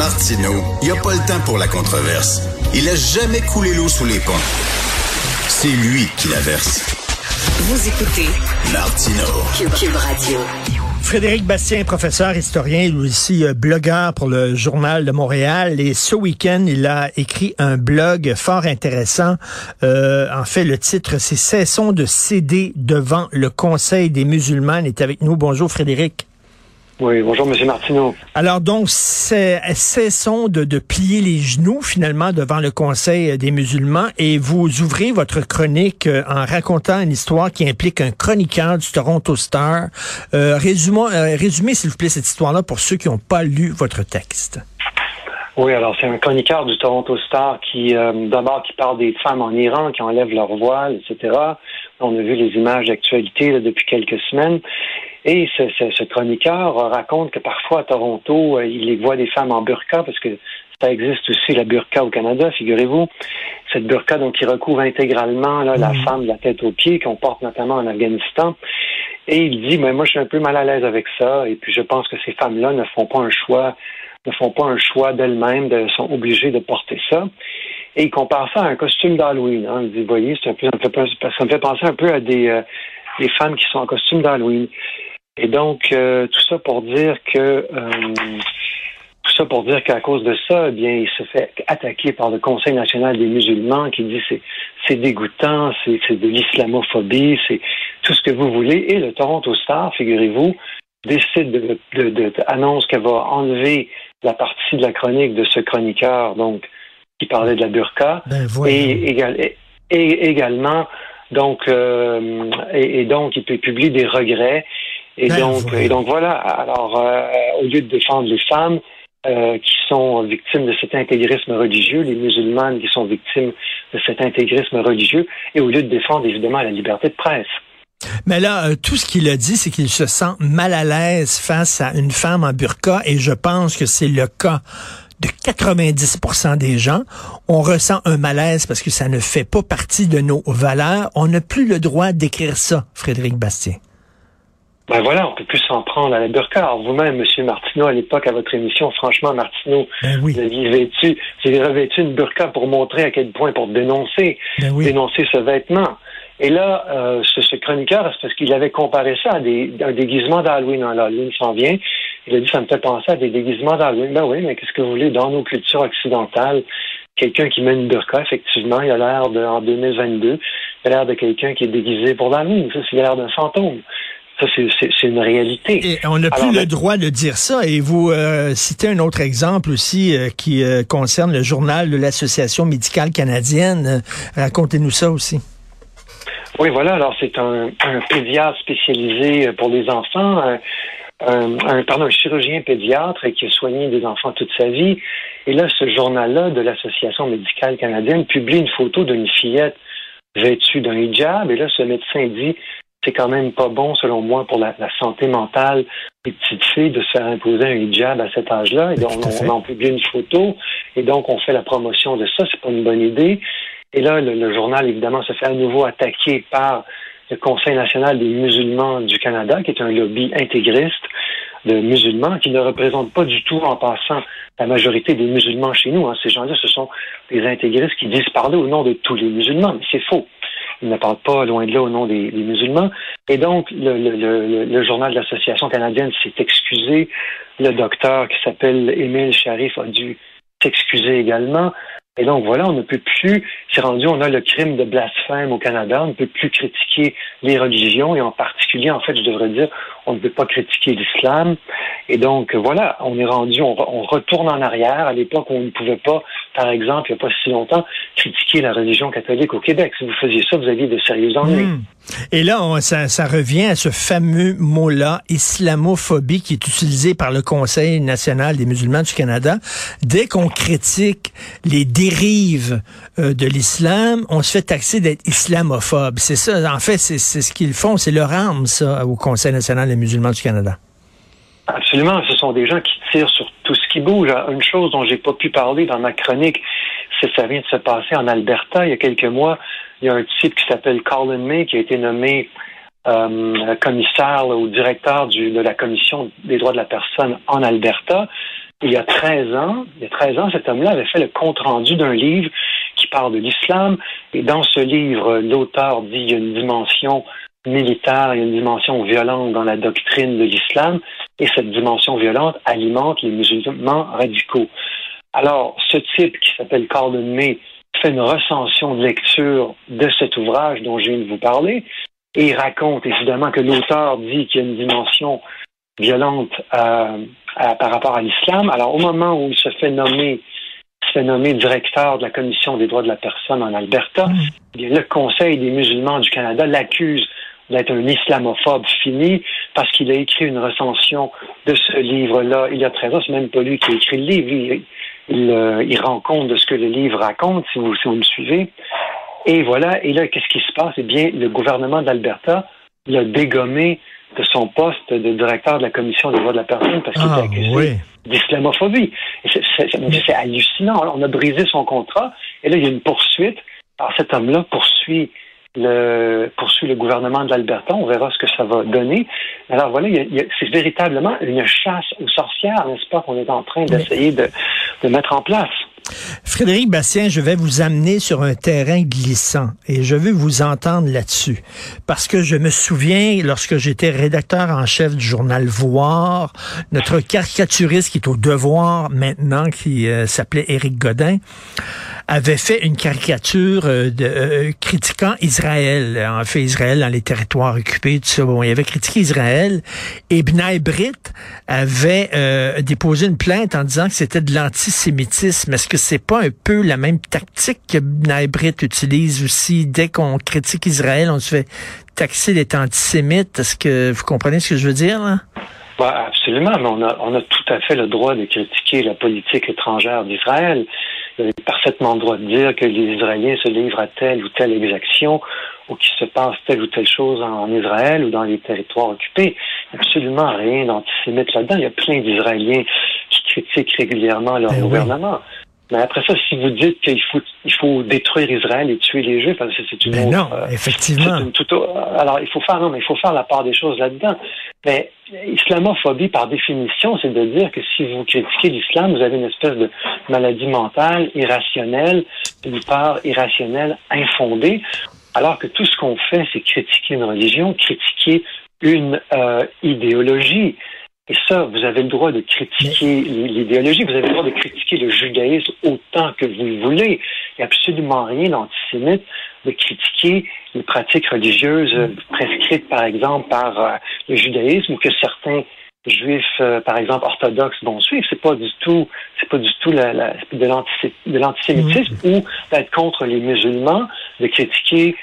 Martineau, il n'y a pas le temps pour la controverse. Il a jamais coulé l'eau sous les ponts. C'est lui qui la verse. Vous écoutez Martineau. Cube Radio. Frédéric Bastien, professeur historien, lui aussi euh, blogueur pour le Journal de Montréal. Et ce week-end, il a écrit un blog fort intéressant. Euh, en fait, le titre, c'est Cessons de céder devant le Conseil des musulmans. Il est avec nous. Bonjour Frédéric. Oui, bonjour, Monsieur Martineau. Alors donc, cessons de, de, plier les genoux finalement devant le Conseil des musulmans et vous ouvrez votre chronique euh, en racontant une histoire qui implique un chroniqueur du Toronto Star. Euh, résumons, euh, résumez s'il vous plaît cette histoire-là pour ceux qui n'ont pas lu votre texte. Oui, alors c'est un chroniqueur du Toronto Star qui, euh, d'abord, qui parle des femmes en Iran qui enlèvent leur voile, etc. On a vu les images d'actualité depuis quelques semaines. Et ce, ce, ce, chroniqueur raconte que parfois à Toronto, euh, il les voit des femmes en burqa, parce que ça existe aussi la burqa au Canada, figurez-vous. Cette burqa donc qui recouvre intégralement là, la femme de la tête aux pieds, qu'on porte notamment en Afghanistan. Et il dit, mais moi je suis un peu mal à l'aise avec ça, et puis je pense que ces femmes-là ne font pas un choix, ne font pas un choix d'elles-mêmes, de, sont obligées de porter ça. Et il compare ça à un costume d'Halloween. Hein. Il dit, voyez, un peu, ça me, fait, ça me fait penser un peu à des, euh, des femmes qui sont en costume d'Halloween. Et donc, euh, tout ça pour dire que euh, tout ça pour dire qu'à cause de ça, eh bien, il se fait attaquer par le Conseil national des musulmans qui dit c'est c'est dégoûtant, c'est de l'islamophobie, c'est tout ce que vous voulez. Et le Toronto Star, figurez-vous, décide de, de, de, annonce qu'elle va enlever la partie de la chronique de ce chroniqueur, donc qui parlait de la burqa, ben, et, et, et, également donc euh, et, et, donc il peut publier des regrets. Et ben, donc voilà. et donc voilà. Alors euh, au lieu de défendre les femmes euh, qui sont victimes de cet intégrisme religieux, les musulmanes qui sont victimes de cet intégrisme religieux, et au lieu de défendre évidemment la liberté de presse. Mais là, euh, tout ce qu'il a dit, c'est qu'il se sent mal à l'aise face à une femme en burqa, et je pense que c'est le cas de 90% des gens, on ressent un malaise parce que ça ne fait pas partie de nos valeurs. On n'a plus le droit d'écrire ça, Frédéric Bastien. Ben voilà, on peut plus s'en prendre à la burqa. Alors vous-même, Monsieur Martineau, à l'époque, à votre émission, franchement, Martineau, ben oui. vous aviez vêtu, vous avez revêtu une burqa pour montrer à quel point, pour dénoncer, ben oui. dénoncer ce vêtement. Et là, euh, ce, ce, chroniqueur, c'est parce qu'il avait comparé ça à des, un déguisement d'Halloween. L'Halloween s'en vient. Il a dit, ça me fait penser à des déguisements d'Halloween. Ben oui, mais qu'est-ce que vous voulez, dans nos cultures occidentales, quelqu'un qui met une burqa, effectivement, il a l'air de, en 2022, il a l'air de quelqu'un qui est déguisé pour l'Halloween. Ça, c'est l'air d'un fantôme. Ça, c'est une réalité. Et on n'a plus Alors, le droit de dire ça. Et vous euh, citez un autre exemple aussi euh, qui euh, concerne le journal de l'Association médicale canadienne. Racontez-nous ça aussi. Oui, voilà. Alors, c'est un, un, pédiatre spécialisé pour les enfants, un, un, pardon, un chirurgien pédiatre qui a soigné des enfants toute sa vie. Et là, ce journal-là de l'Association médicale canadienne publie une photo d'une fillette vêtue d'un hijab. Et là, ce médecin dit c'est quand même pas bon, selon moi, pour la, la, santé mentale des petites filles de se faire imposer un hijab à cet âge-là. Et donc, on, on, en publie une photo, et donc on fait la promotion de ça. C'est pas une bonne idée. Et là, le, le, journal, évidemment, se fait à nouveau attaquer par le Conseil national des musulmans du Canada, qui est un lobby intégriste de musulmans qui ne représente pas du tout, en passant, la majorité des musulmans chez nous. Hein. Ces gens-là, ce sont des intégristes qui disent parler au nom de tous les musulmans, c'est faux. Il ne parle pas loin de là au nom des, musulmans. Et donc, le, le, le, journal de l'Association canadienne s'est excusé. Le docteur qui s'appelle Émile Sharif a dû s'excuser également. Et donc voilà, on ne peut plus, c'est rendu, on a le crime de blasphème au Canada, on ne peut plus critiquer les religions et en particulier, en fait, je devrais dire, on ne peut pas critiquer l'islam. Et donc voilà, on est rendu, on, retourne en arrière à l'époque où on ne pouvait pas, par exemple, il n'y a pas si longtemps, critiquer la religion catholique au Québec. Si vous faisiez ça, vous aviez de sérieux ennuis. Hmm. Et là, ça, ça, revient à ce fameux mot-là, islamophobie, qui est utilisé par le Conseil national des musulmans du Canada. Dès qu'on critique les dérives euh, de l'islam, on se fait taxer d'être islamophobe. C'est ça, en fait, c'est ce qu'ils font, c'est leur arme, ça, au Conseil national des musulmans du Canada? Absolument, ce sont des gens qui tirent sur tout ce qui bouge. Une chose dont j'ai pas pu parler dans ma chronique, c'est ça vient de se passer en Alberta il y a quelques mois. Il y a un type qui s'appelle Colin May qui a été nommé euh, commissaire ou directeur de la commission des droits de la personne en Alberta. Il y a 13 ans, il y a 13 ans, cet homme-là avait fait le compte-rendu d'un livre qui parle de l'islam. Et dans ce livre, l'auteur dit qu'il y a une dimension militaire, il y a une dimension violente dans la doctrine de l'islam, et cette dimension violente alimente les musulmans radicaux. Alors, ce type qui s'appelle Carlin May fait une recension de lecture de cet ouvrage dont je viens de vous parler, et il raconte évidemment que l'auteur dit qu'il y a une dimension violente euh, par rapport à l'islam. Alors, au moment où il se fait nommer se fait nommer directeur de la Commission des droits de la personne en Alberta, mmh. eh le Conseil des musulmans du Canada l'accuse d'être un islamophobe fini parce qu'il a écrit une recension de ce livre-là il y a 13 ans. C'est même pas lui qui a écrit le livre. Il, euh, il, rend compte de ce que le livre raconte, si vous, si vous me suivez. Et voilà. Et là, qu'est-ce qui se passe? Eh bien, le gouvernement d'Alberta l'a dégommé de son poste de directeur de la commission des droits de la personne parce qu'il ah, était accusé d'islamophobie. C'est hallucinant. On a brisé son contrat et là, il y a une poursuite. Alors, cet homme-là poursuit le, poursuit le gouvernement de l'Alberta. On verra ce que ça va donner. Alors voilà, c'est véritablement une chasse aux sorcières, n'est-ce pas, qu'on est en train d'essayer de, de mettre en place. Frédéric Bastien, je vais vous amener sur un terrain glissant et je veux vous entendre là-dessus. Parce que je me souviens, lorsque j'étais rédacteur en chef du journal Voir, notre caricaturiste qui est au devoir maintenant, qui euh, s'appelait Éric Godin, avait fait une caricature euh, de, euh, critiquant Israël, en fait Israël dans les territoires occupés, tout ça. Bon, il avait critiqué Israël et Bnai Brit avait déposé une plainte en disant que c'était de l'antisémitisme. Est-ce que c'est pas un peu la même tactique que Brit utilise aussi? Dès qu'on critique Israël, on se fait taxer d'être antisémite? Est-ce que vous comprenez ce que je veux dire là? Bah, absolument, mais on a, on a tout à fait le droit de critiquer la politique étrangère d'Israël. Vous avez parfaitement le droit de dire que les Israéliens se livrent à telle ou telle exaction ou qu'il se passe telle ou telle chose en Israël ou dans les territoires occupés. Absolument rien d'antisémite là-dedans. Il y a plein d'Israéliens qui critiquent régulièrement leur ben gouvernement. Mais après ça, si vous dites qu'il faut, il faut détruire Israël et tuer les Juifs, c'est une ben autre, non, euh, effectivement. alors, il faut faire, non, mais il faut faire la part des choses là-dedans. Mais islamophobie, par définition, c'est de dire que si vous critiquez l'islam, vous avez une espèce de maladie mentale irrationnelle, une part irrationnelle infondée, alors que tout ce qu'on fait, c'est critiquer une religion, critiquer une euh, idéologie. Et ça, vous avez le droit de critiquer l'idéologie, vous avez le droit de critiquer le judaïsme autant que vous le voulez. A absolument rien d'antisémite de critiquer les pratiques religieuses euh, prescrites, par exemple, par euh, le judaïsme ou que certains juifs, euh, par exemple, orthodoxes vont suivre. C'est pas du tout, c'est pas du tout la, la, de l'antisémitisme mmh. ou d'être contre les musulmans, de critiquer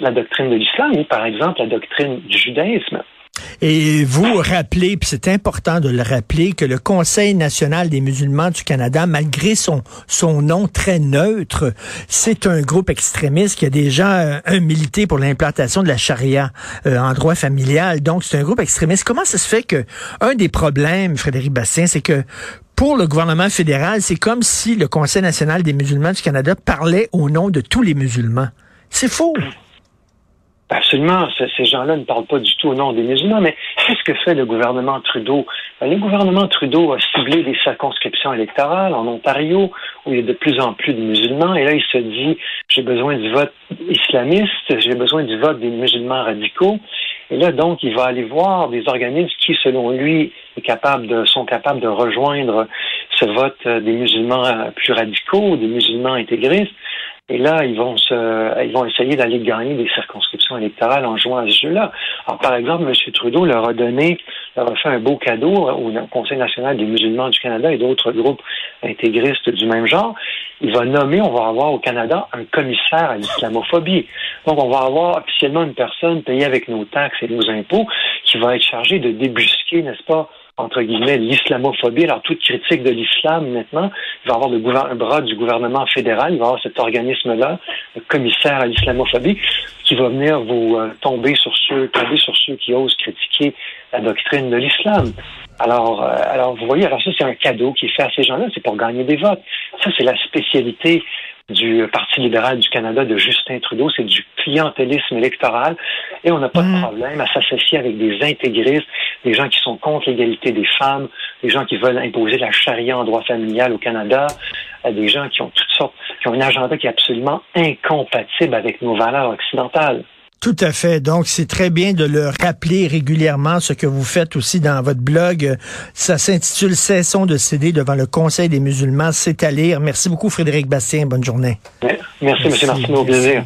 la doctrine de l'islam ou, par exemple, la doctrine du judaïsme. Et vous rappelez, puis c'est important de le rappeler, que le Conseil national des musulmans du Canada, malgré son, son nom très neutre, c'est un groupe extrémiste qui a déjà euh, un milité pour l'implantation de la charia euh, en droit familial. Donc, c'est un groupe extrémiste. Comment ça se fait que un des problèmes, Frédéric Bastien, c'est que pour le gouvernement fédéral, c'est comme si le Conseil national des musulmans du Canada parlait au nom de tous les musulmans. C'est faux. Absolument. Ces gens-là ne parlent pas du tout au nom des musulmans. Mais qu'est-ce que fait le gouvernement Trudeau? Ben, le gouvernement Trudeau a ciblé des circonscriptions électorales en Ontario, où il y a de plus en plus de musulmans. Et là, il se dit, j'ai besoin du vote islamiste, j'ai besoin du vote des musulmans radicaux. Et là, donc, il va aller voir des organismes qui, selon lui, capable sont capables de rejoindre ce vote des musulmans plus radicaux, des musulmans intégristes. Et là, ils vont se, ils vont essayer d'aller gagner des circonscriptions électorales en jouant à ce jeu-là. Alors, par exemple, M. Trudeau leur a donné, leur a fait un beau cadeau au Conseil national des musulmans du Canada et d'autres groupes intégristes du même genre. Il va nommer, on va avoir au Canada un commissaire à l'islamophobie. Donc, on va avoir officiellement une personne payée avec nos taxes et nos impôts qui va être chargée de débusquer, n'est-ce pas, entre guillemets, l'islamophobie. Alors, toute critique de l'islam, maintenant, il va avoir le un bras du gouvernement fédéral, il va avoir cet organisme-là, le commissaire à l'islamophobie, qui va venir vous euh, tomber sur ceux, tomber sur ceux qui osent critiquer la doctrine de l'islam. Alors, euh, alors, vous voyez, alors ça, c'est un cadeau qui est fait à ces gens-là, c'est pour gagner des votes. Ça, c'est la spécialité du Parti libéral du Canada de Justin Trudeau, c'est du clientélisme électoral et on n'a pas de mm. problème à s'associer avec des intégristes, des gens qui sont contre l'égalité des femmes, des gens qui veulent imposer la charia en droit familial au Canada, des gens qui ont toutes sortes, qui ont un agenda qui est absolument incompatible avec nos valeurs occidentales. Tout à fait. Donc, c'est très bien de le rappeler régulièrement, ce que vous faites aussi dans votre blog. Ça s'intitule Cessons de céder devant le Conseil des musulmans. C'est à lire. Merci beaucoup, Frédéric Bastien. Bonne journée. Merci, Merci M. Martineau. Au plaisir.